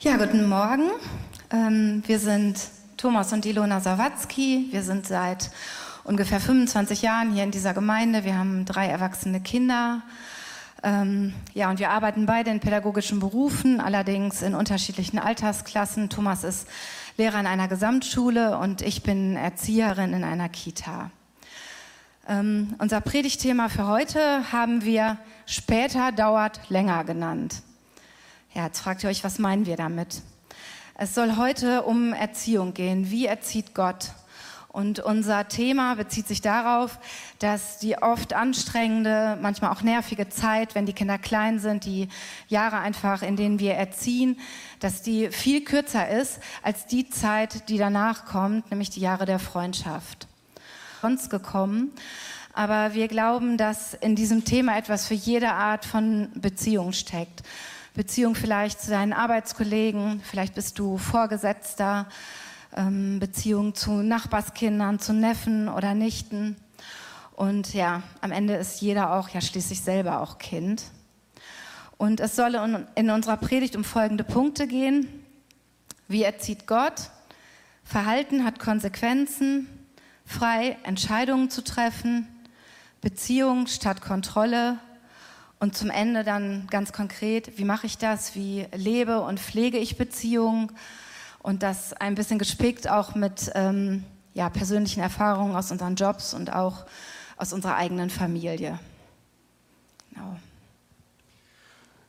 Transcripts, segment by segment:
Ja, guten Morgen. Ähm, wir sind Thomas und Ilona Sawatzki. Wir sind seit ungefähr 25 Jahren hier in dieser Gemeinde. Wir haben drei erwachsene Kinder. Ähm, ja, und wir arbeiten beide in pädagogischen Berufen, allerdings in unterschiedlichen Altersklassen. Thomas ist Lehrer in einer Gesamtschule und ich bin Erzieherin in einer Kita. Ähm, unser Predigtthema für heute haben wir später dauert länger genannt. Ja, jetzt fragt ihr euch, was meinen wir damit? Es soll heute um Erziehung gehen. Wie erzieht Gott? Und unser Thema bezieht sich darauf, dass die oft anstrengende, manchmal auch nervige Zeit, wenn die Kinder klein sind, die Jahre einfach, in denen wir erziehen, dass die viel kürzer ist als die Zeit, die danach kommt, nämlich die Jahre der Freundschaft uns gekommen. Aber wir glauben, dass in diesem Thema etwas für jede Art von Beziehung steckt. Beziehung vielleicht zu deinen Arbeitskollegen, vielleicht bist du Vorgesetzter, ähm, Beziehung zu Nachbarskindern, zu Neffen oder Nichten. Und ja, am Ende ist jeder auch ja schließlich selber auch Kind. Und es soll in unserer Predigt um folgende Punkte gehen. Wie erzieht Gott? Verhalten hat Konsequenzen frei Entscheidungen zu treffen, Beziehung statt Kontrolle und zum Ende dann ganz konkret, wie mache ich das, wie lebe und pflege ich Beziehungen und das ein bisschen gespickt auch mit ähm, ja, persönlichen Erfahrungen aus unseren Jobs und auch aus unserer eigenen Familie. Genau.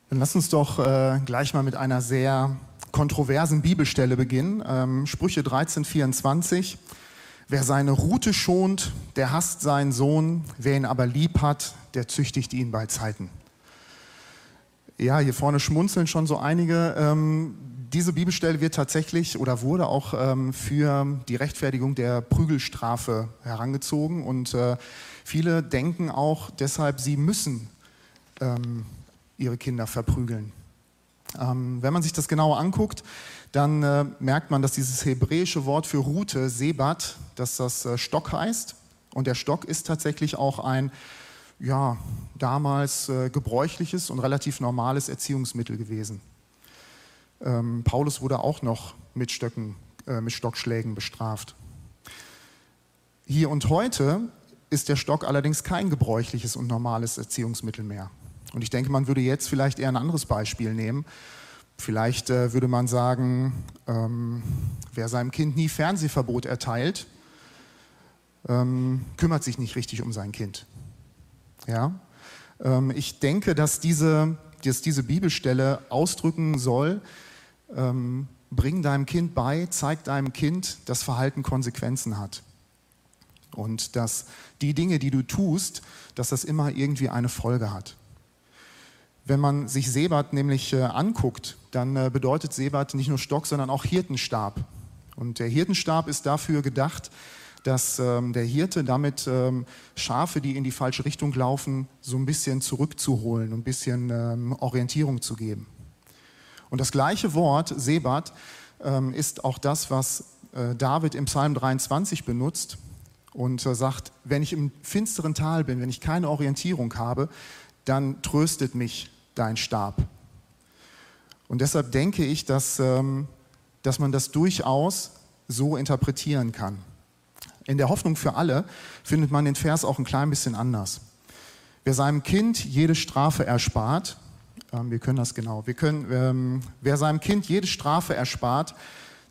Dann lass uns doch äh, gleich mal mit einer sehr kontroversen Bibelstelle beginnen. Ähm, Sprüche 13, 24. Wer seine Rute schont, der hasst seinen Sohn. Wer ihn aber lieb hat, der züchtigt ihn bei Zeiten. Ja, hier vorne schmunzeln schon so einige. Ähm, diese Bibelstelle wird tatsächlich oder wurde auch ähm, für die Rechtfertigung der Prügelstrafe herangezogen. Und äh, viele denken auch deshalb, sie müssen ähm, ihre Kinder verprügeln. Ähm, wenn man sich das genauer anguckt, dann äh, merkt man, dass dieses hebräische Wort für Rute, Sebat, dass das äh, Stock heißt. Und der Stock ist tatsächlich auch ein ja, damals äh, gebräuchliches und relativ normales Erziehungsmittel gewesen. Ähm, Paulus wurde auch noch mit, Stöcken, äh, mit Stockschlägen bestraft. Hier und heute ist der Stock allerdings kein gebräuchliches und normales Erziehungsmittel mehr. Und ich denke, man würde jetzt vielleicht eher ein anderes Beispiel nehmen. Vielleicht äh, würde man sagen, ähm, wer seinem Kind nie Fernsehverbot erteilt, ähm, kümmert sich nicht richtig um sein Kind. Ja? Ähm, ich denke, dass diese, dass diese Bibelstelle ausdrücken soll, ähm, bring deinem Kind bei, zeig deinem Kind, dass Verhalten Konsequenzen hat. Und dass die Dinge, die du tust, dass das immer irgendwie eine Folge hat. Wenn man sich Sebat nämlich äh, anguckt, dann äh, bedeutet Sebat nicht nur Stock, sondern auch Hirtenstab. Und der Hirtenstab ist dafür gedacht, dass ähm, der Hirte damit ähm, Schafe, die in die falsche Richtung laufen, so ein bisschen zurückzuholen, ein bisschen ähm, Orientierung zu geben. Und das gleiche Wort, Sebat, ähm, ist auch das, was äh, David im Psalm 23 benutzt und äh, sagt, wenn ich im finsteren Tal bin, wenn ich keine Orientierung habe, dann tröstet mich dein Stab. Und deshalb denke ich, dass, ähm, dass man das durchaus so interpretieren kann. In der Hoffnung für alle findet man den Vers auch ein klein bisschen anders. Wer seinem Kind jede Strafe erspart, ähm, wir können das genau, wir können, ähm, wer seinem Kind jede Strafe erspart,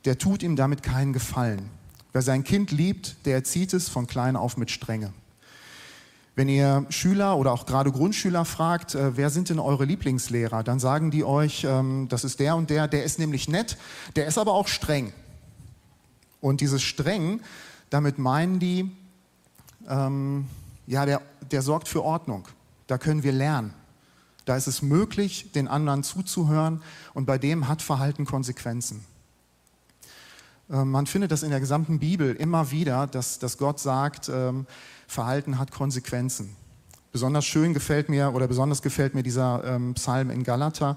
der tut ihm damit keinen Gefallen. Wer sein Kind liebt, der erzieht es von klein auf mit Strenge. Wenn ihr Schüler oder auch gerade Grundschüler fragt, äh, wer sind denn eure Lieblingslehrer, dann sagen die euch, ähm, das ist der und der, der ist nämlich nett, der ist aber auch streng. Und dieses streng, damit meinen die, ähm, ja, der, der sorgt für Ordnung. Da können wir lernen. Da ist es möglich, den anderen zuzuhören und bei dem hat Verhalten Konsequenzen. Ähm, man findet das in der gesamten Bibel immer wieder, dass, dass Gott sagt, ähm, Verhalten hat Konsequenzen. Besonders schön gefällt mir oder besonders gefällt mir dieser ähm, Psalm in Galater,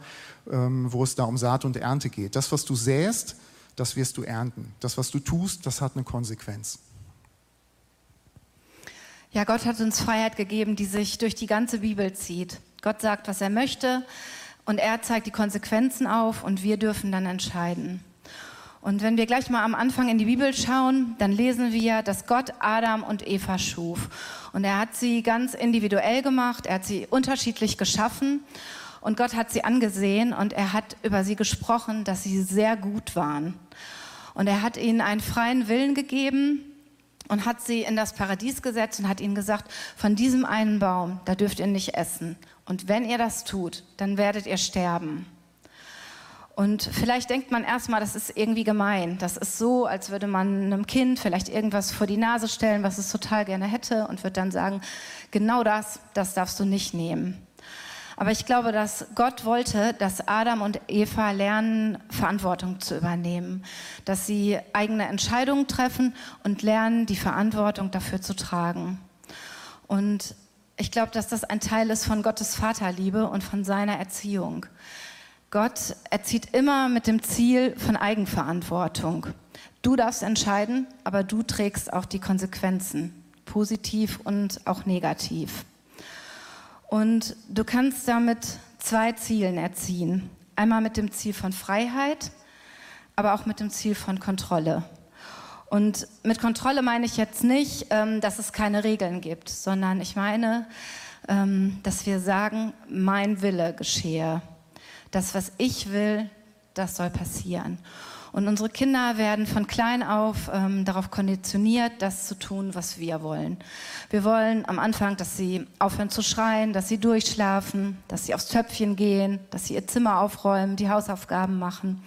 ähm, wo es da um Saat und Ernte geht. Das, was du säst, das wirst du ernten. Das, was du tust, das hat eine Konsequenz. Ja, Gott hat uns Freiheit gegeben, die sich durch die ganze Bibel zieht. Gott sagt, was er möchte Und er zeigt die Konsequenzen auf und wir dürfen dann entscheiden. Und wenn wir gleich mal am Anfang in die Bibel schauen, dann lesen wir, dass Gott Adam und Eva schuf. Und er hat sie ganz individuell gemacht, er hat sie unterschiedlich geschaffen und Gott hat sie angesehen und er hat über sie gesprochen, dass sie sehr gut waren. Und er hat ihnen einen freien Willen gegeben und hat sie in das Paradies gesetzt und hat ihnen gesagt, von diesem einen Baum, da dürft ihr nicht essen. Und wenn ihr das tut, dann werdet ihr sterben. Und vielleicht denkt man erstmal, das ist irgendwie gemein. Das ist so, als würde man einem Kind vielleicht irgendwas vor die Nase stellen, was es total gerne hätte und wird dann sagen, genau das, das darfst du nicht nehmen. Aber ich glaube, dass Gott wollte, dass Adam und Eva lernen, Verantwortung zu übernehmen, dass sie eigene Entscheidungen treffen und lernen, die Verantwortung dafür zu tragen. Und ich glaube, dass das ein Teil ist von Gottes Vaterliebe und von seiner Erziehung. Gott erzieht immer mit dem Ziel von Eigenverantwortung. Du darfst entscheiden, aber du trägst auch die Konsequenzen, positiv und auch negativ. Und du kannst damit zwei Zielen erziehen. Einmal mit dem Ziel von Freiheit, aber auch mit dem Ziel von Kontrolle. Und mit Kontrolle meine ich jetzt nicht, ähm, dass es keine Regeln gibt, sondern ich meine, ähm, dass wir sagen, mein Wille geschehe das, was ich will, das soll passieren. Und unsere Kinder werden von klein auf ähm, darauf konditioniert, das zu tun, was wir wollen. Wir wollen am Anfang, dass sie aufhören zu schreien, dass sie durchschlafen, dass sie aufs Töpfchen gehen, dass sie ihr Zimmer aufräumen, die Hausaufgaben machen.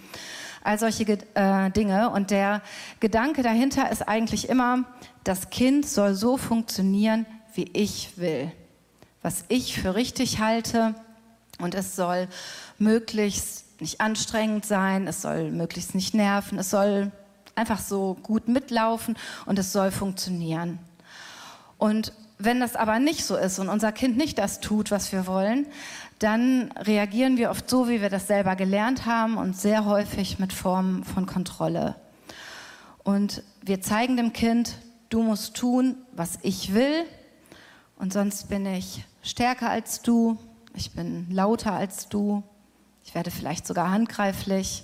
All solche äh, Dinge. Und der Gedanke dahinter ist eigentlich immer, das Kind soll so funktionieren, wie ich will. Was ich für richtig halte. Und es soll möglichst nicht anstrengend sein, es soll möglichst nicht nerven, es soll einfach so gut mitlaufen und es soll funktionieren. Und wenn das aber nicht so ist und unser Kind nicht das tut, was wir wollen, dann reagieren wir oft so, wie wir das selber gelernt haben und sehr häufig mit Formen von Kontrolle. Und wir zeigen dem Kind, du musst tun, was ich will und sonst bin ich stärker als du, ich bin lauter als du, ich werde vielleicht sogar handgreiflich.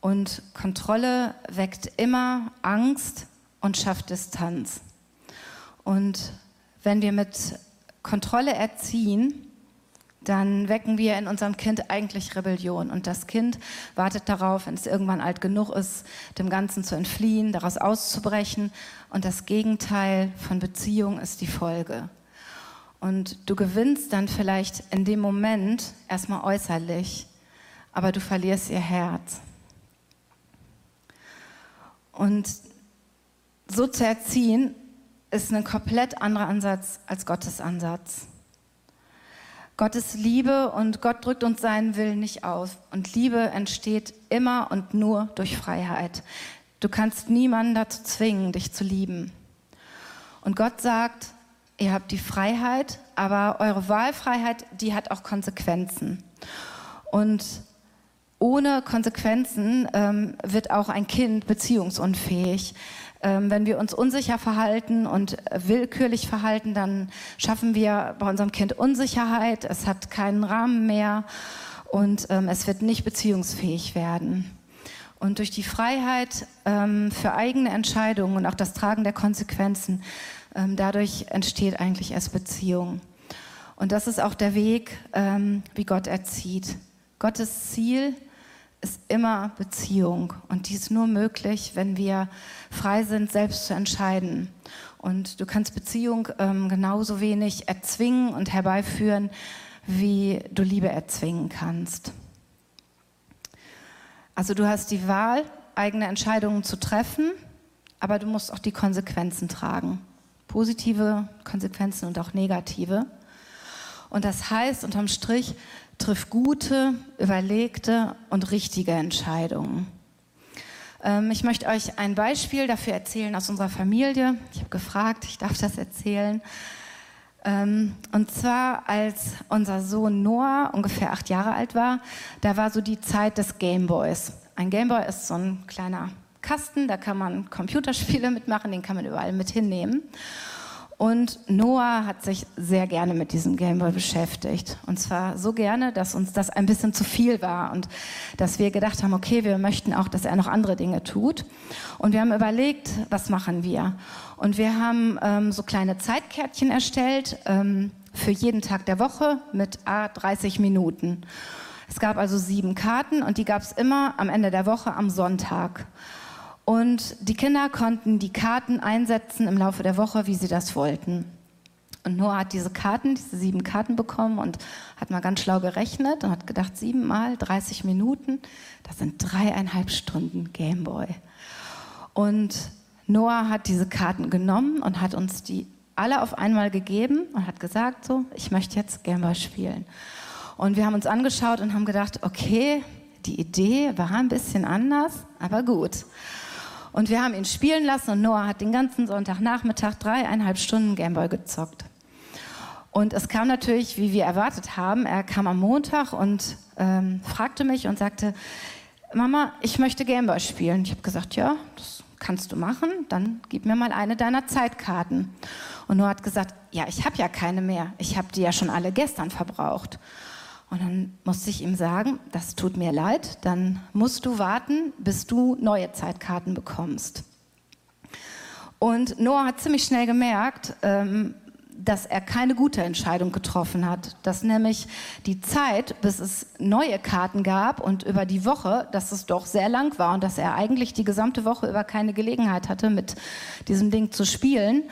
Und Kontrolle weckt immer Angst und schafft Distanz. Und wenn wir mit Kontrolle erziehen, dann wecken wir in unserem Kind eigentlich Rebellion. Und das Kind wartet darauf, wenn es irgendwann alt genug ist, dem Ganzen zu entfliehen, daraus auszubrechen. Und das Gegenteil von Beziehung ist die Folge. Und du gewinnst dann vielleicht in dem Moment erstmal äußerlich, aber du verlierst ihr Herz. Und so zu erziehen, ist ein komplett anderer Ansatz als Gottes Ansatz. Gottes Liebe und Gott drückt uns seinen Willen nicht aus. Und Liebe entsteht immer und nur durch Freiheit. Du kannst niemanden dazu zwingen, dich zu lieben. Und Gott sagt, Ihr habt die Freiheit, aber eure Wahlfreiheit, die hat auch Konsequenzen. Und ohne Konsequenzen ähm, wird auch ein Kind beziehungsunfähig. Ähm, wenn wir uns unsicher verhalten und willkürlich verhalten, dann schaffen wir bei unserem Kind Unsicherheit. Es hat keinen Rahmen mehr und ähm, es wird nicht beziehungsfähig werden. Und durch die Freiheit ähm, für eigene Entscheidungen und auch das Tragen der Konsequenzen dadurch entsteht eigentlich erst Beziehung. Und das ist auch der Weg, ähm, wie Gott erzieht. Gottes Ziel ist immer Beziehung. Und die ist nur möglich, wenn wir frei sind, selbst zu entscheiden. Und du kannst Beziehung ähm, genauso wenig erzwingen und herbeiführen, wie du Liebe erzwingen kannst. Also du hast die Wahl, eigene Entscheidungen zu treffen, aber du musst auch die Konsequenzen tragen positive Konsequenzen und auch negative. Und das heißt unterm Strich, triff gute, überlegte und richtige Entscheidungen. Ähm, ich möchte euch ein Beispiel dafür erzählen aus unserer Familie. Ich habe gefragt, ich darf das erzählen. Ähm, und zwar, als unser Sohn Noah ungefähr acht Jahre alt war, da war so die Zeit des Gameboys. Ein Gameboy ist so ein kleiner Kasten, da kann man Computerspiele mitmachen, den kann man überall mit hinnehmen. Und Noah hat sich sehr gerne mit diesem Gameboy beschäftigt. Und zwar so gerne, dass uns das ein bisschen zu viel war und dass wir gedacht haben, okay, wir möchten auch, dass er noch andere Dinge tut. Und wir haben überlegt, was machen wir? Und wir haben ähm, so kleine Zeitkärtchen erstellt ähm, für jeden Tag der Woche mit A 30 Minuten. Es gab also sieben Karten und die gab es immer am Ende der Woche am Sonntag. Und die Kinder konnten die Karten einsetzen im Laufe der Woche, wie sie das wollten. Und Noah hat diese Karten, diese sieben Karten bekommen und hat mal ganz schlau gerechnet und hat gedacht, sieben mal 30 Minuten, das sind dreieinhalb Stunden Gameboy. Und Noah hat diese Karten genommen und hat uns die alle auf einmal gegeben und hat gesagt, so, ich möchte jetzt Gameboy spielen. Und wir haben uns angeschaut und haben gedacht, okay, die Idee war ein bisschen anders, aber gut. Und wir haben ihn spielen lassen und Noah hat den ganzen Sonntagnachmittag dreieinhalb Stunden Gameboy gezockt. Und es kam natürlich, wie wir erwartet haben, er kam am Montag und ähm, fragte mich und sagte, Mama, ich möchte Gameboy spielen. Ich habe gesagt, ja, das kannst du machen, dann gib mir mal eine deiner Zeitkarten. Und Noah hat gesagt, ja, ich habe ja keine mehr, ich habe die ja schon alle gestern verbraucht. Und dann musste ich ihm sagen, das tut mir leid, dann musst du warten, bis du neue Zeitkarten bekommst. Und Noah hat ziemlich schnell gemerkt, ähm, dass er keine gute Entscheidung getroffen hat. Dass nämlich die Zeit, bis es neue Karten gab und über die Woche, dass es doch sehr lang war und dass er eigentlich die gesamte Woche über keine Gelegenheit hatte, mit diesem Ding zu spielen,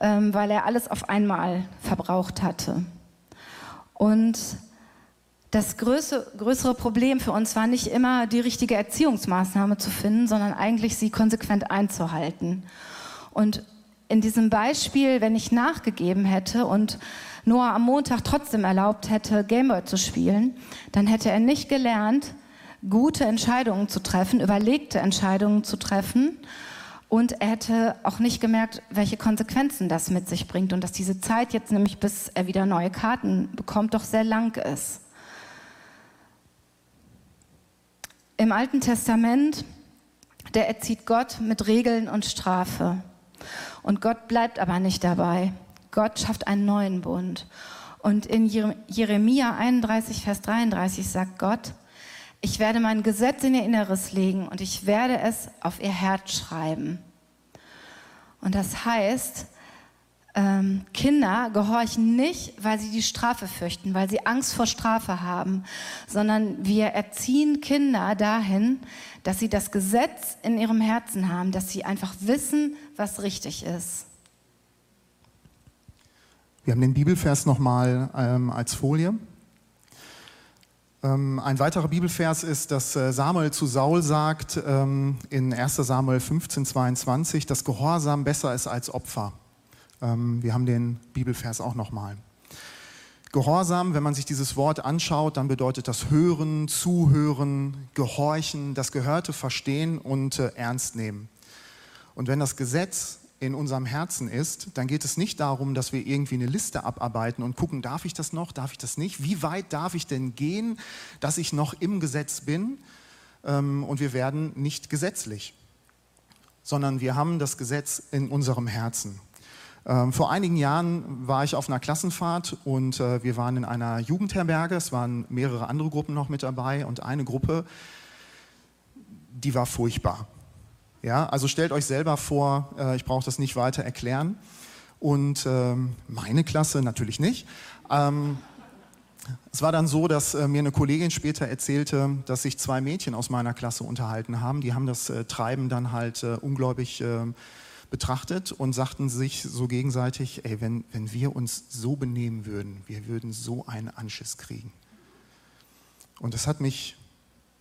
ähm, weil er alles auf einmal verbraucht hatte. Und das größere, Problem für uns war nicht immer die richtige Erziehungsmaßnahme zu finden, sondern eigentlich sie konsequent einzuhalten. Und in diesem Beispiel, wenn ich nachgegeben hätte und Noah am Montag trotzdem erlaubt hätte, Gameboy zu spielen, dann hätte er nicht gelernt, gute Entscheidungen zu treffen, überlegte Entscheidungen zu treffen. Und er hätte auch nicht gemerkt, welche Konsequenzen das mit sich bringt und dass diese Zeit jetzt nämlich, bis er wieder neue Karten bekommt, doch sehr lang ist. Im Alten Testament, der erzieht Gott mit Regeln und Strafe. Und Gott bleibt aber nicht dabei. Gott schafft einen neuen Bund. Und in Jeremia 31, Vers 33 sagt Gott, ich werde mein Gesetz in ihr Inneres legen und ich werde es auf ihr Herz schreiben. Und das heißt, ähm, Kinder gehorchen nicht, weil sie die Strafe fürchten, weil sie Angst vor Strafe haben, sondern wir erziehen Kinder dahin, dass sie das Gesetz in ihrem Herzen haben, dass sie einfach wissen, was richtig ist. Wir haben den Bibelvers nochmal ähm, als Folie. Ähm, ein weiterer Bibelvers ist, dass äh, Samuel zu Saul sagt ähm, in 1 Samuel 15, 22, dass Gehorsam besser ist als Opfer. Ähm, wir haben den Bibelvers auch nochmal. Gehorsam, wenn man sich dieses Wort anschaut, dann bedeutet das Hören, Zuhören, Gehorchen, das Gehörte verstehen und äh, ernst nehmen. Und wenn das Gesetz in unserem Herzen ist, dann geht es nicht darum, dass wir irgendwie eine Liste abarbeiten und gucken, darf ich das noch, darf ich das nicht, wie weit darf ich denn gehen, dass ich noch im Gesetz bin ähm, und wir werden nicht gesetzlich, sondern wir haben das Gesetz in unserem Herzen. Ähm, vor einigen Jahren war ich auf einer Klassenfahrt und äh, wir waren in einer Jugendherberge. Es waren mehrere andere Gruppen noch mit dabei und eine Gruppe, die war furchtbar. Ja, also stellt euch selber vor, äh, ich brauche das nicht weiter erklären. Und ähm, meine Klasse natürlich nicht. Ähm, es war dann so, dass äh, mir eine Kollegin später erzählte, dass sich zwei Mädchen aus meiner Klasse unterhalten haben. Die haben das äh, Treiben dann halt äh, ungläubig äh, betrachtet und sagten sich so gegenseitig, ey, wenn, wenn wir uns so benehmen würden, wir würden so einen Anschiss kriegen. Und das hat mich,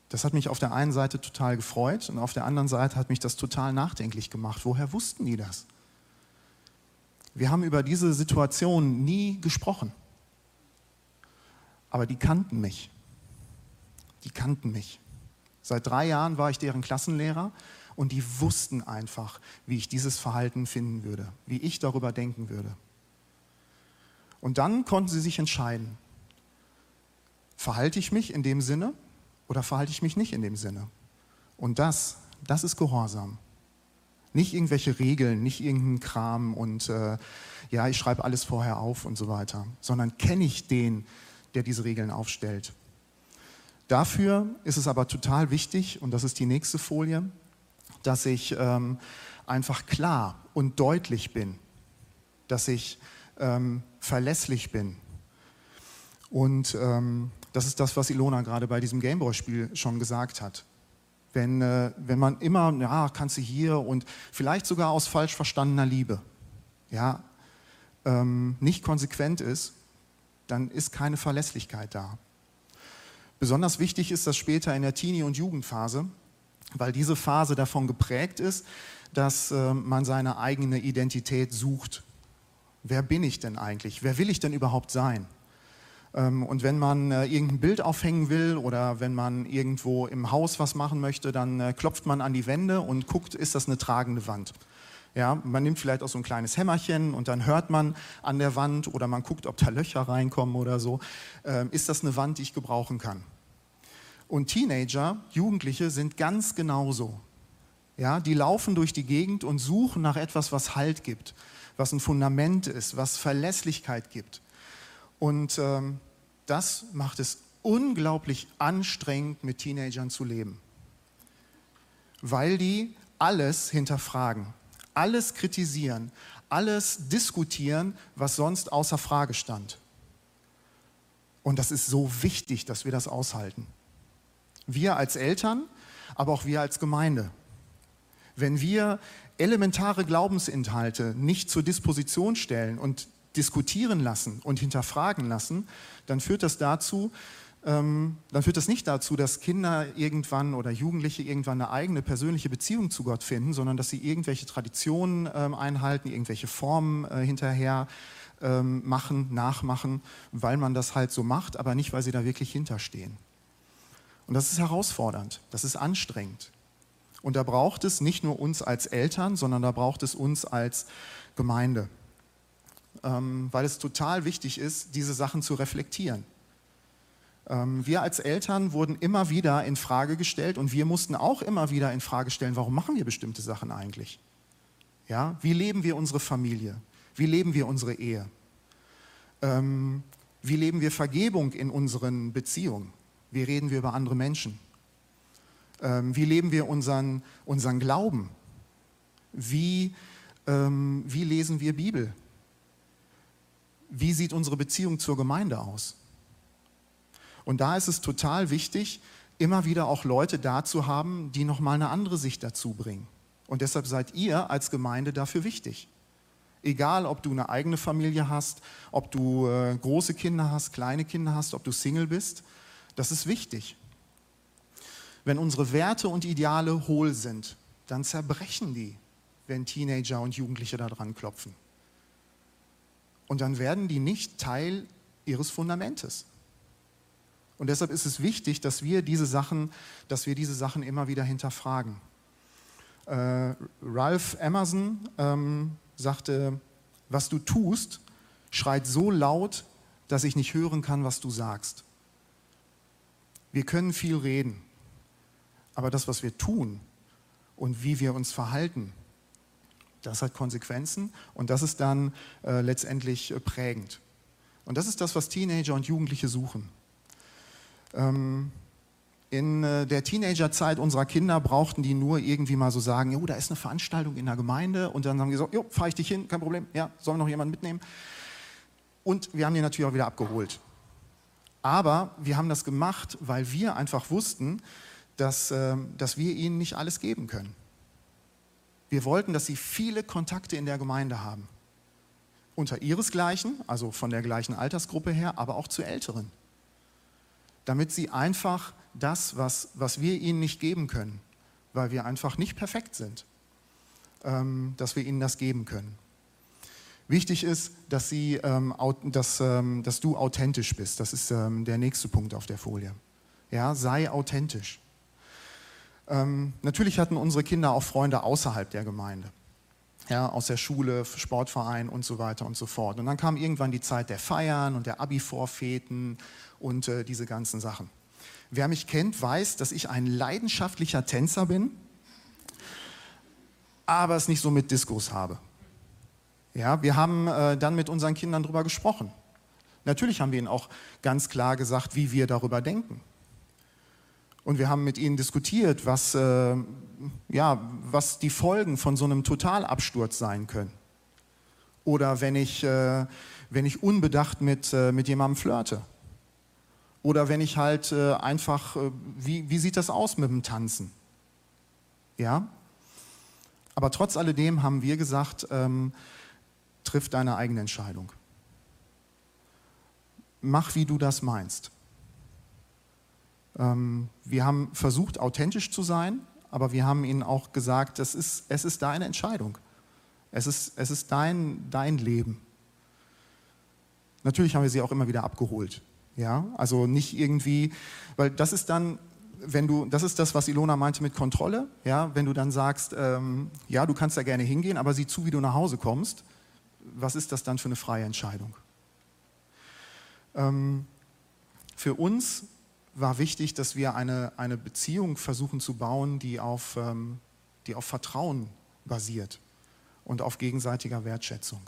das hat mich auf der einen Seite total gefreut und auf der anderen Seite hat mich das total nachdenklich gemacht. Woher wussten die das? Wir haben über diese Situation nie gesprochen. Aber die kannten mich. Die kannten mich. Seit drei Jahren war ich deren Klassenlehrer und die wussten einfach, wie ich dieses Verhalten finden würde, wie ich darüber denken würde. Und dann konnten sie sich entscheiden, verhalte ich mich in dem Sinne oder verhalte ich mich nicht in dem Sinne. Und das, das ist Gehorsam. Nicht irgendwelche Regeln, nicht irgendein Kram und äh, ja, ich schreibe alles vorher auf und so weiter, sondern kenne ich den, der diese Regeln aufstellt. Dafür ist es aber total wichtig, und das ist die nächste Folie, dass ich ähm, einfach klar und deutlich bin, dass ich ähm, verlässlich bin. Und ähm, das ist das, was Ilona gerade bei diesem Gameboy-Spiel schon gesagt hat. Wenn, äh, wenn man immer, ja, kannst du hier und vielleicht sogar aus falsch verstandener Liebe, ja, ähm, nicht konsequent ist, dann ist keine Verlässlichkeit da. Besonders wichtig ist das später in der Teenie- und Jugendphase, weil diese Phase davon geprägt ist, dass äh, man seine eigene Identität sucht. Wer bin ich denn eigentlich? Wer will ich denn überhaupt sein? Ähm, und wenn man äh, irgendein Bild aufhängen will oder wenn man irgendwo im Haus was machen möchte, dann äh, klopft man an die Wände und guckt, ist das eine tragende Wand. Ja, man nimmt vielleicht auch so ein kleines Hämmerchen und dann hört man an der Wand oder man guckt, ob da Löcher reinkommen oder so. Ähm, ist das eine Wand, die ich gebrauchen kann? Und Teenager, Jugendliche sind ganz genauso. Ja, die laufen durch die Gegend und suchen nach etwas, was Halt gibt, was ein Fundament ist, was Verlässlichkeit gibt. Und ähm, das macht es unglaublich anstrengend, mit Teenagern zu leben, weil die alles hinterfragen alles kritisieren, alles diskutieren, was sonst außer Frage stand. Und das ist so wichtig, dass wir das aushalten. Wir als Eltern, aber auch wir als Gemeinde. Wenn wir elementare Glaubensinhalte nicht zur Disposition stellen und diskutieren lassen und hinterfragen lassen, dann führt das dazu, ähm, dann führt das nicht dazu, dass Kinder irgendwann oder Jugendliche irgendwann eine eigene persönliche Beziehung zu Gott finden, sondern dass sie irgendwelche Traditionen ähm, einhalten, irgendwelche Formen äh, hinterher ähm, machen, nachmachen, weil man das halt so macht, aber nicht, weil sie da wirklich hinterstehen. Und das ist herausfordernd, das ist anstrengend. Und da braucht es nicht nur uns als Eltern, sondern da braucht es uns als Gemeinde, ähm, weil es total wichtig ist, diese Sachen zu reflektieren. Ähm, wir als Eltern wurden immer wieder in Frage gestellt und wir mussten auch immer wieder in Frage stellen, warum machen wir bestimmte Sachen eigentlich? Ja, wie leben wir unsere Familie? Wie leben wir unsere Ehe? Ähm, wie leben wir Vergebung in unseren Beziehungen? Wie reden wir über andere Menschen? Ähm, wie leben wir unseren, unseren Glauben? Wie, ähm, wie lesen wir Bibel? Wie sieht unsere Beziehung zur Gemeinde aus? Und da ist es total wichtig, immer wieder auch Leute da zu haben, die nochmal eine andere Sicht dazu bringen. Und deshalb seid ihr als Gemeinde dafür wichtig. Egal, ob du eine eigene Familie hast, ob du äh, große Kinder hast, kleine Kinder hast, ob du Single bist, das ist wichtig. Wenn unsere Werte und Ideale hohl sind, dann zerbrechen die, wenn Teenager und Jugendliche da dran klopfen. Und dann werden die nicht Teil ihres Fundamentes. Und deshalb ist es wichtig, dass wir diese Sachen, dass wir diese Sachen immer wieder hinterfragen. Äh, Ralph Emerson ähm, sagte, was du tust, schreit so laut, dass ich nicht hören kann, was du sagst. Wir können viel reden, aber das, was wir tun und wie wir uns verhalten, das hat Konsequenzen und das ist dann äh, letztendlich äh, prägend. Und das ist das, was Teenager und Jugendliche suchen. Ähm, in äh, der Teenagerzeit unserer Kinder brauchten die nur irgendwie mal so sagen, jo, da ist eine Veranstaltung in der Gemeinde und dann haben die gesagt, jo, fahre ich dich hin, kein Problem, ja, soll noch jemand mitnehmen? Und wir haben die natürlich auch wieder abgeholt. Aber wir haben das gemacht, weil wir einfach wussten, dass, äh, dass wir ihnen nicht alles geben können. Wir wollten, dass sie viele Kontakte in der Gemeinde haben. Unter ihresgleichen, also von der gleichen Altersgruppe her, aber auch zu Älteren damit sie einfach das, was, was wir ihnen nicht geben können, weil wir einfach nicht perfekt sind, ähm, dass wir ihnen das geben können. Wichtig ist, dass, sie, ähm, dass, ähm, dass du authentisch bist. Das ist ähm, der nächste Punkt auf der Folie. Ja, sei authentisch. Ähm, natürlich hatten unsere Kinder auch Freunde außerhalb der Gemeinde. Ja, aus der Schule, Sportverein und so weiter und so fort. Und dann kam irgendwann die Zeit der Feiern und der Abi-Vorfäten und äh, diese ganzen Sachen. Wer mich kennt, weiß, dass ich ein leidenschaftlicher Tänzer bin. aber es nicht so mit Diskos habe. Ja, wir haben äh, dann mit unseren Kindern darüber gesprochen. Natürlich haben wir ihnen auch ganz klar gesagt, wie wir darüber denken. Und wir haben mit ihnen diskutiert, was, äh, ja, was die Folgen von so einem Totalabsturz sein können. Oder wenn ich, äh, wenn ich unbedacht mit, äh, mit jemandem flirte. Oder wenn ich halt äh, einfach, äh, wie, wie sieht das aus mit dem Tanzen? Ja? Aber trotz alledem haben wir gesagt, ähm, triff deine eigene Entscheidung. Mach, wie du das meinst. Ähm, wir haben versucht, authentisch zu sein, aber wir haben ihnen auch gesagt, es ist, es ist deine Entscheidung. Es ist, es ist dein, dein Leben. Natürlich haben wir sie auch immer wieder abgeholt. Ja, also nicht irgendwie, weil das ist dann, wenn du, das ist das, was Ilona meinte mit Kontrolle. Ja, wenn du dann sagst, ähm, ja, du kannst da gerne hingehen, aber sieh zu, wie du nach Hause kommst. Was ist das dann für eine freie Entscheidung? Ähm, für uns war wichtig, dass wir eine, eine Beziehung versuchen zu bauen, die auf, ähm, die auf Vertrauen basiert und auf gegenseitiger Wertschätzung.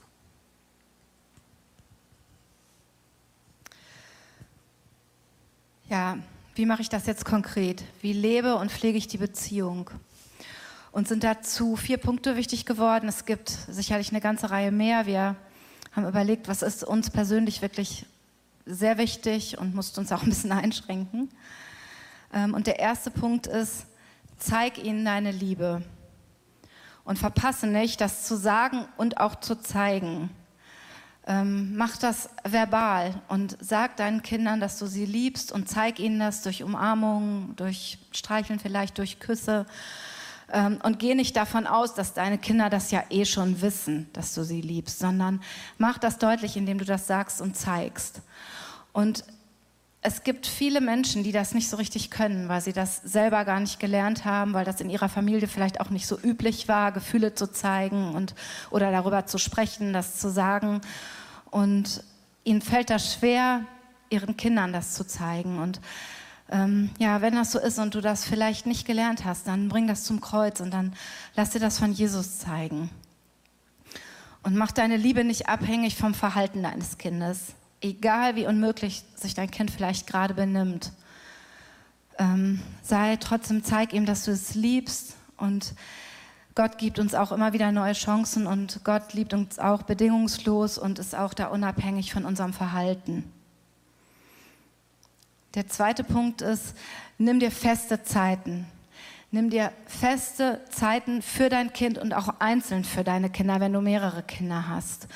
Ja, wie mache ich das jetzt konkret? Wie lebe und pflege ich die Beziehung? Und sind dazu vier Punkte wichtig geworden. Es gibt sicherlich eine ganze Reihe mehr. Wir haben überlegt, was ist uns persönlich wirklich sehr wichtig und mussten uns auch ein bisschen einschränken. Ähm, und der erste Punkt ist, zeig ihnen deine Liebe und verpasse nicht, das zu sagen und auch zu zeigen. Ähm, mach das verbal und sag deinen Kindern, dass du sie liebst und zeig ihnen das durch Umarmungen, durch Streicheln, vielleicht durch Küsse. Ähm, und geh nicht davon aus, dass deine Kinder das ja eh schon wissen, dass du sie liebst, sondern mach das deutlich, indem du das sagst und zeigst. Und es gibt viele Menschen, die das nicht so richtig können, weil sie das selber gar nicht gelernt haben, weil das in ihrer Familie vielleicht auch nicht so üblich war, Gefühle zu zeigen und oder darüber zu sprechen, das zu sagen. Und ihnen fällt das schwer, ihren Kindern das zu zeigen. Und ähm, ja, wenn das so ist und du das vielleicht nicht gelernt hast, dann bring das zum Kreuz und dann lass dir das von Jesus zeigen. Und mach deine Liebe nicht abhängig vom Verhalten deines Kindes egal wie unmöglich sich dein Kind vielleicht gerade benimmt, ähm, sei trotzdem, zeig ihm, dass du es liebst und Gott gibt uns auch immer wieder neue Chancen und Gott liebt uns auch bedingungslos und ist auch da unabhängig von unserem Verhalten. Der zweite Punkt ist, nimm dir feste Zeiten. Nimm dir feste Zeiten für dein Kind und auch einzeln für deine Kinder, wenn du mehrere Kinder hast.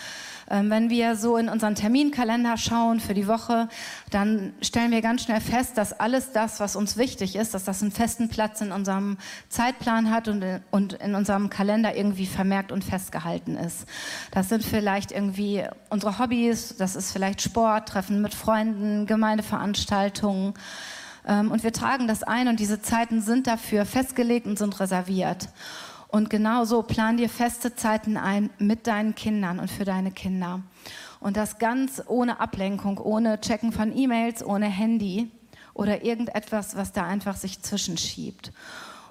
Ähm, wenn wir so in unseren Terminkalender schauen für die Woche, dann stellen wir ganz schnell fest, dass alles das, was uns wichtig ist, dass das einen festen Platz in unserem Zeitplan hat und in unserem Kalender irgendwie vermerkt und festgehalten ist. Das sind vielleicht irgendwie unsere Hobbys, das ist vielleicht Sport, Treffen mit Freunden, Gemeindeveranstaltungen. Ähm, und wir tragen das ein und diese Zeiten sind dafür festgelegt und sind reserviert. Und genau so plan dir feste Zeiten ein mit deinen Kindern und für deine Kinder. Und das ganz ohne Ablenkung, ohne Checken von E-Mails, ohne Handy oder irgendetwas, was da einfach sich zwischenschiebt.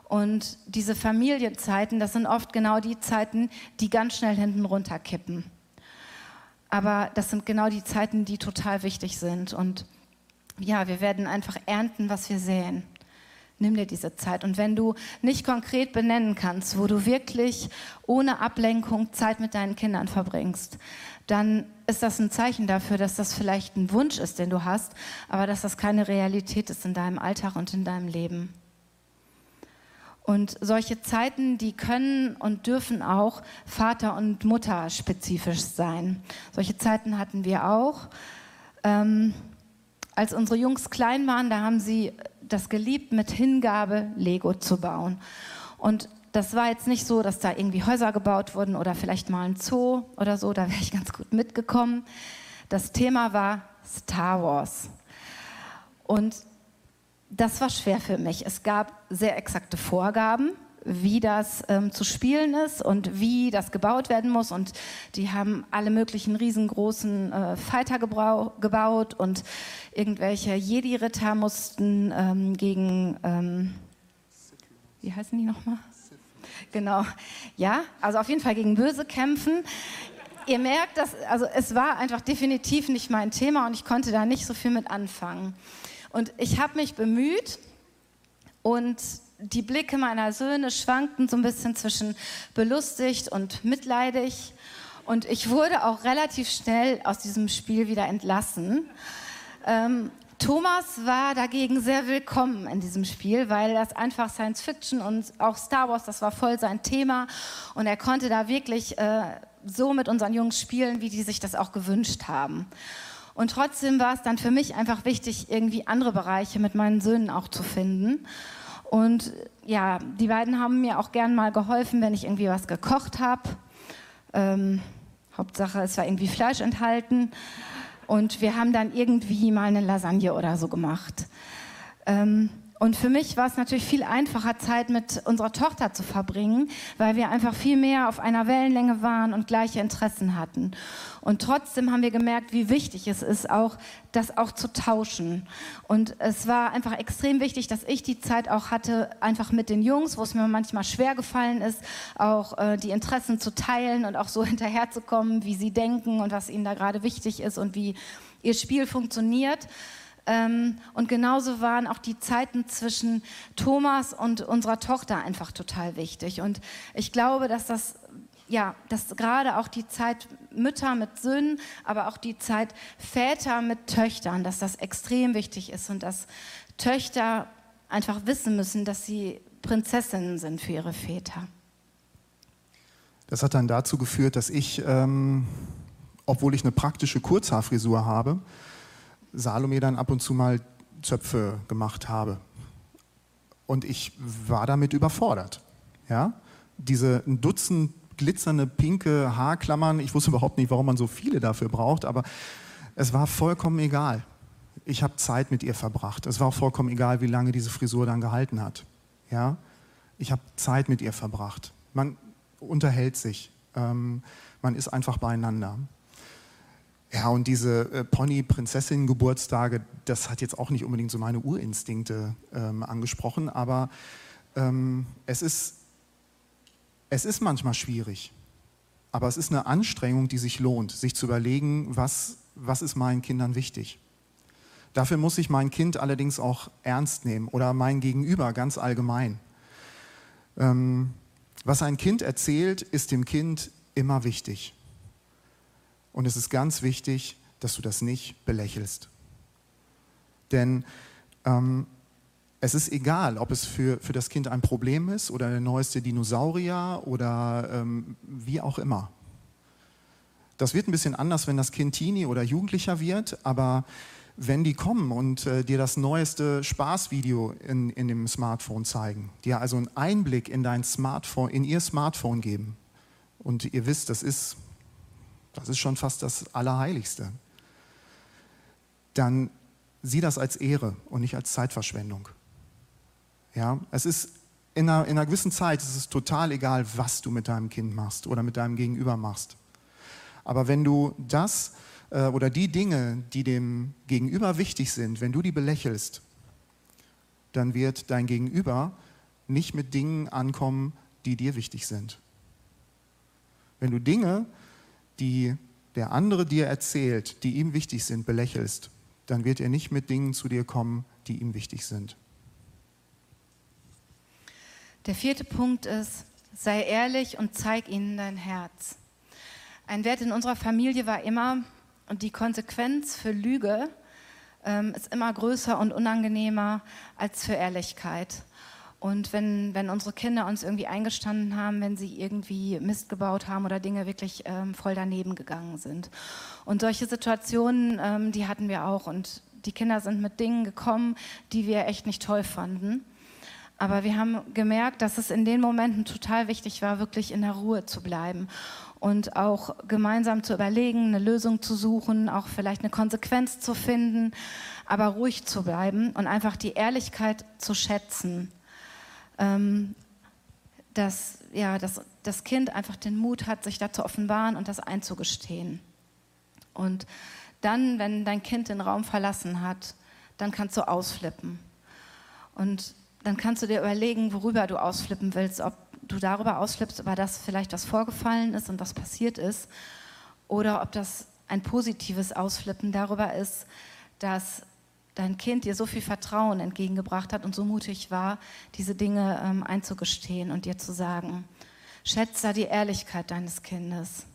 Und diese Familienzeiten, das sind oft genau die Zeiten, die ganz schnell hinten runterkippen. Aber das sind genau die Zeiten, die total wichtig sind. Und ja, wir werden einfach ernten, was wir säen. Nimm dir diese Zeit. Und wenn du nicht konkret benennen kannst, wo du wirklich ohne Ablenkung Zeit mit deinen Kindern verbringst, dann ist das ein Zeichen dafür, dass das vielleicht ein Wunsch ist, den du hast, aber dass das keine Realität ist in deinem Alltag und in deinem Leben. Und solche Zeiten, die können und dürfen auch Vater- und Mutter spezifisch sein. Solche Zeiten hatten wir auch. Ähm, als unsere Jungs klein waren, da haben sie das geliebt, mit Hingabe Lego zu bauen. Und das war jetzt nicht so, dass da irgendwie Häuser gebaut wurden oder vielleicht mal ein Zoo oder so, da wäre ich ganz gut mitgekommen. Das Thema war Star Wars. Und das war schwer für mich. Es gab sehr exakte Vorgaben wie das ähm, zu spielen ist und wie das gebaut werden muss. Und die haben alle möglichen riesengroßen äh, Fighter gebaut und irgendwelche Jedi-Ritter mussten ähm, gegen, ähm, wie heißen die nochmal? genau. Ja, also auf jeden Fall gegen Böse kämpfen. Ihr merkt, dass, also es war einfach definitiv nicht mein Thema und ich konnte da nicht so viel mit anfangen. Und ich habe mich bemüht und die Blicke meiner Söhne schwankten so ein bisschen zwischen belustigt und mitleidig. Und ich wurde auch relativ schnell aus diesem Spiel wieder entlassen. Ähm, Thomas war dagegen sehr willkommen in diesem Spiel, weil das einfach Science Fiction und auch Star Wars, das war voll sein Thema. Und er konnte da wirklich äh, so mit unseren Jungs spielen, wie die sich das auch gewünscht haben. Und trotzdem war es dann für mich einfach wichtig, irgendwie andere Bereiche mit meinen Söhnen auch zu finden. Und ja, die beiden haben mir auch gern mal geholfen, wenn ich irgendwie was gekocht habe. Ähm, Hauptsache, es war irgendwie Fleisch enthalten. Und wir haben dann irgendwie mal eine Lasagne oder so gemacht. Ähm, und für mich war es natürlich viel einfacher, Zeit mit unserer Tochter zu verbringen, weil wir einfach viel mehr auf einer Wellenlänge waren und gleiche Interessen hatten. Und trotzdem haben wir gemerkt, wie wichtig es ist, auch das auch zu tauschen. Und es war einfach extrem wichtig, dass ich die Zeit auch hatte, einfach mit den Jungs, wo es mir manchmal schwer gefallen ist, auch äh, die Interessen zu teilen und auch so hinterherzukommen, wie sie denken und was ihnen da gerade wichtig ist und wie ihr Spiel funktioniert. Ähm, und genauso waren auch die Zeiten zwischen Thomas und unserer Tochter einfach total wichtig. Und ich glaube, dass das ja, dass gerade auch die Zeit Mütter mit Söhnen, aber auch die Zeit Väter mit Töchtern, dass das extrem wichtig ist und dass Töchter einfach wissen müssen, dass sie Prinzessinnen sind für ihre Väter. Das hat dann dazu geführt, dass ich, ähm, obwohl ich eine praktische Kurzhaarfrisur habe, Salome dann ab und zu mal Zöpfe gemacht habe. Und ich war damit überfordert. Ja? Diese Dutzend glitzernde pinke Haarklammern, ich wusste überhaupt nicht, warum man so viele dafür braucht, aber es war vollkommen egal. Ich habe Zeit mit ihr verbracht. Es war auch vollkommen egal, wie lange diese Frisur dann gehalten hat. Ja? Ich habe Zeit mit ihr verbracht. Man unterhält sich. Ähm, man ist einfach beieinander. Ja, und diese äh, Pony-Prinzessinnen-Geburtstage, das hat jetzt auch nicht unbedingt so meine Urinstinkte ähm, angesprochen, aber ähm, es, ist, es ist manchmal schwierig. Aber es ist eine Anstrengung, die sich lohnt, sich zu überlegen, was, was ist meinen Kindern wichtig. Dafür muss ich mein Kind allerdings auch ernst nehmen oder mein Gegenüber ganz allgemein. Ähm, was ein Kind erzählt, ist dem Kind immer wichtig. Und es ist ganz wichtig, dass du das nicht belächelst. Denn ähm, es ist egal, ob es für, für das Kind ein Problem ist oder der neueste Dinosaurier oder ähm, wie auch immer. Das wird ein bisschen anders, wenn das Kind Teenie oder Jugendlicher wird, aber wenn die kommen und äh, dir das neueste Spaßvideo in, in dem Smartphone zeigen, dir also einen Einblick in dein Smartphone, in ihr Smartphone geben und ihr wisst, das ist das ist schon fast das Allerheiligste, dann sieh das als Ehre und nicht als Zeitverschwendung. Ja, es ist in einer, in einer gewissen Zeit ist es total egal, was du mit deinem Kind machst oder mit deinem Gegenüber machst. Aber wenn du das äh, oder die Dinge, die dem Gegenüber wichtig sind, wenn du die belächelst, dann wird dein Gegenüber nicht mit Dingen ankommen, die dir wichtig sind. Wenn du Dinge die der andere dir erzählt, die ihm wichtig sind, belächelst, dann wird er nicht mit Dingen zu dir kommen, die ihm wichtig sind. Der vierte Punkt ist, sei ehrlich und zeig ihnen dein Herz. Ein Wert in unserer Familie war immer, und die Konsequenz für Lüge ähm, ist immer größer und unangenehmer als für Ehrlichkeit. Und wenn, wenn unsere Kinder uns irgendwie eingestanden haben, wenn sie irgendwie Mist gebaut haben oder Dinge wirklich ähm, voll daneben gegangen sind. Und solche Situationen, ähm, die hatten wir auch. Und die Kinder sind mit Dingen gekommen, die wir echt nicht toll fanden. Aber wir haben gemerkt, dass es in den Momenten total wichtig war, wirklich in der Ruhe zu bleiben und auch gemeinsam zu überlegen, eine Lösung zu suchen, auch vielleicht eine Konsequenz zu finden, aber ruhig zu bleiben und einfach die Ehrlichkeit zu schätzen ähm, dass ja, dass das Kind einfach den Mut hat, sich da zu offenbaren und das einzugestehen. Und dann, wenn dein Kind den Raum verlassen hat, dann kannst du ausflippen. Und dann kannst du dir überlegen, worüber du ausflippen willst, ob du darüber ausflippst, über das vielleicht was vorgefallen ist und was passiert ist, oder ob das ein positives Ausflippen darüber ist, dass dein Kind dir so viel Vertrauen entgegengebracht hat und so mutig war, diese Dinge ähm, einzugestehen und dir zu sagen. Schätze die Ehrlichkeit deines Kindes.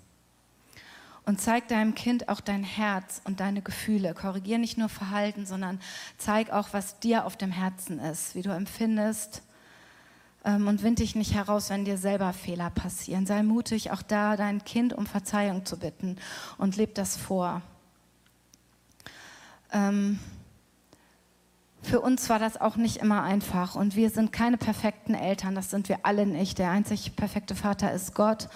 Und zeig deinem Kind auch dein Herz und deine Gefühle. Korrigier nicht nur Verhalten, sondern zeig auch, was dir auf dem Herzen ist, wie du empfindest. Ähm, und wind dich nicht heraus, wenn dir selber Fehler passieren. Sei mutig, auch da dein Kind um Verzeihung zu bitten und leb das vor. Ähm, für uns war das auch nicht immer einfach und wir sind keine perfekten Eltern, das sind wir alle nicht. Der einzig perfekte Vater ist Gott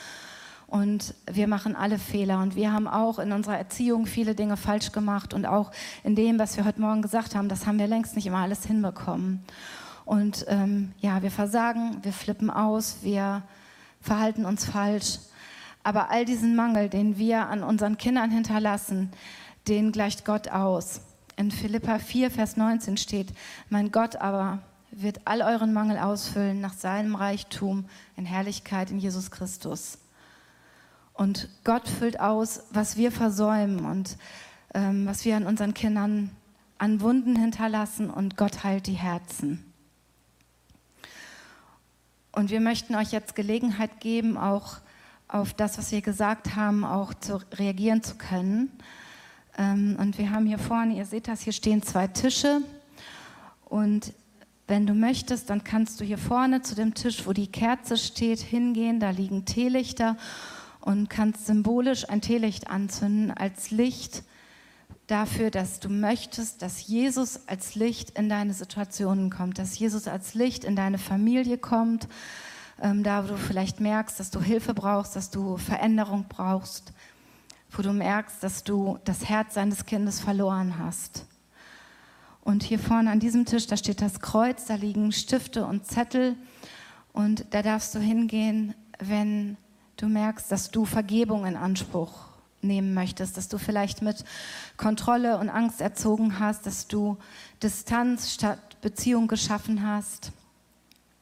und wir machen alle Fehler und wir haben auch in unserer Erziehung viele Dinge falsch gemacht und auch in dem, was wir heute Morgen gesagt haben, das haben wir längst nicht immer alles hinbekommen. Und ähm, ja, wir versagen, wir flippen aus, wir verhalten uns falsch. Aber all diesen Mangel, den wir an unseren Kindern hinterlassen, den gleicht Gott aus. In Philippa 4, Vers 19 steht, mein Gott aber wird all euren Mangel ausfüllen nach seinem Reichtum in Herrlichkeit in Jesus Christus. Und Gott füllt aus, was wir versäumen und ähm, was wir an unseren Kindern an Wunden hinterlassen und Gott heilt die Herzen. Und wir möchten euch jetzt Gelegenheit geben, auch auf das, was wir gesagt haben, auch zu reagieren zu können. Ähm, und wir haben hier vorne, ihr seht das, hier stehen zwei Tische. Und wenn du möchtest, dann kannst du hier vorne zu dem Tisch, wo die Kerze steht, hingehen. Da liegen Teelichter und kannst symbolisch ein Teelicht anzünden als Licht dafür, dass du möchtest, dass Jesus als Licht in deine Situationen kommt, dass Jesus als Licht in deine Familie kommt, ähm, da wo du vielleicht merkst, dass du Hilfe brauchst, dass du Veränderung brauchst wo du merkst, dass du das Herz seines Kindes verloren hast. Und hier vorne an diesem Tisch, da steht das Kreuz, da liegen Stifte und Zettel. Und da darfst du hingehen, wenn du merkst, dass du Vergebung in Anspruch nehmen möchtest, dass du vielleicht mit Kontrolle und Angst erzogen hast, dass du Distanz statt Beziehung geschaffen hast.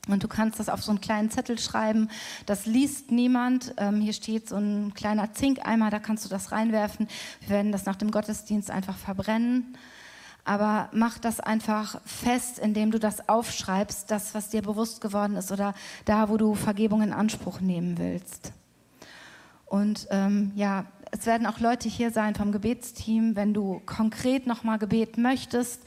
Und du kannst das auf so einen kleinen Zettel schreiben. Das liest niemand. Ähm, hier steht so ein kleiner Zinkeimer, da kannst du das reinwerfen. Wir werden das nach dem Gottesdienst einfach verbrennen. Aber mach das einfach fest, indem du das aufschreibst, das, was dir bewusst geworden ist oder da, wo du Vergebung in Anspruch nehmen willst. Und ähm, ja, es werden auch Leute hier sein vom Gebetsteam, wenn du konkret nochmal Gebet möchtest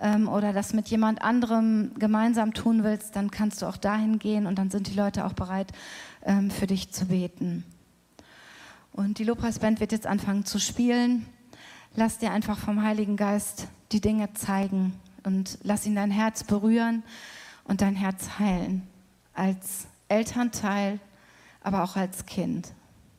ähm, oder das mit jemand anderem gemeinsam tun willst, dann kannst du auch dahin gehen und dann sind die Leute auch bereit, ähm, für dich zu beten. Und die Lobpreisband wird jetzt anfangen zu spielen. Lass dir einfach vom Heiligen Geist die Dinge zeigen und lass ihn dein Herz berühren und dein Herz heilen. Als Elternteil, aber auch als Kind.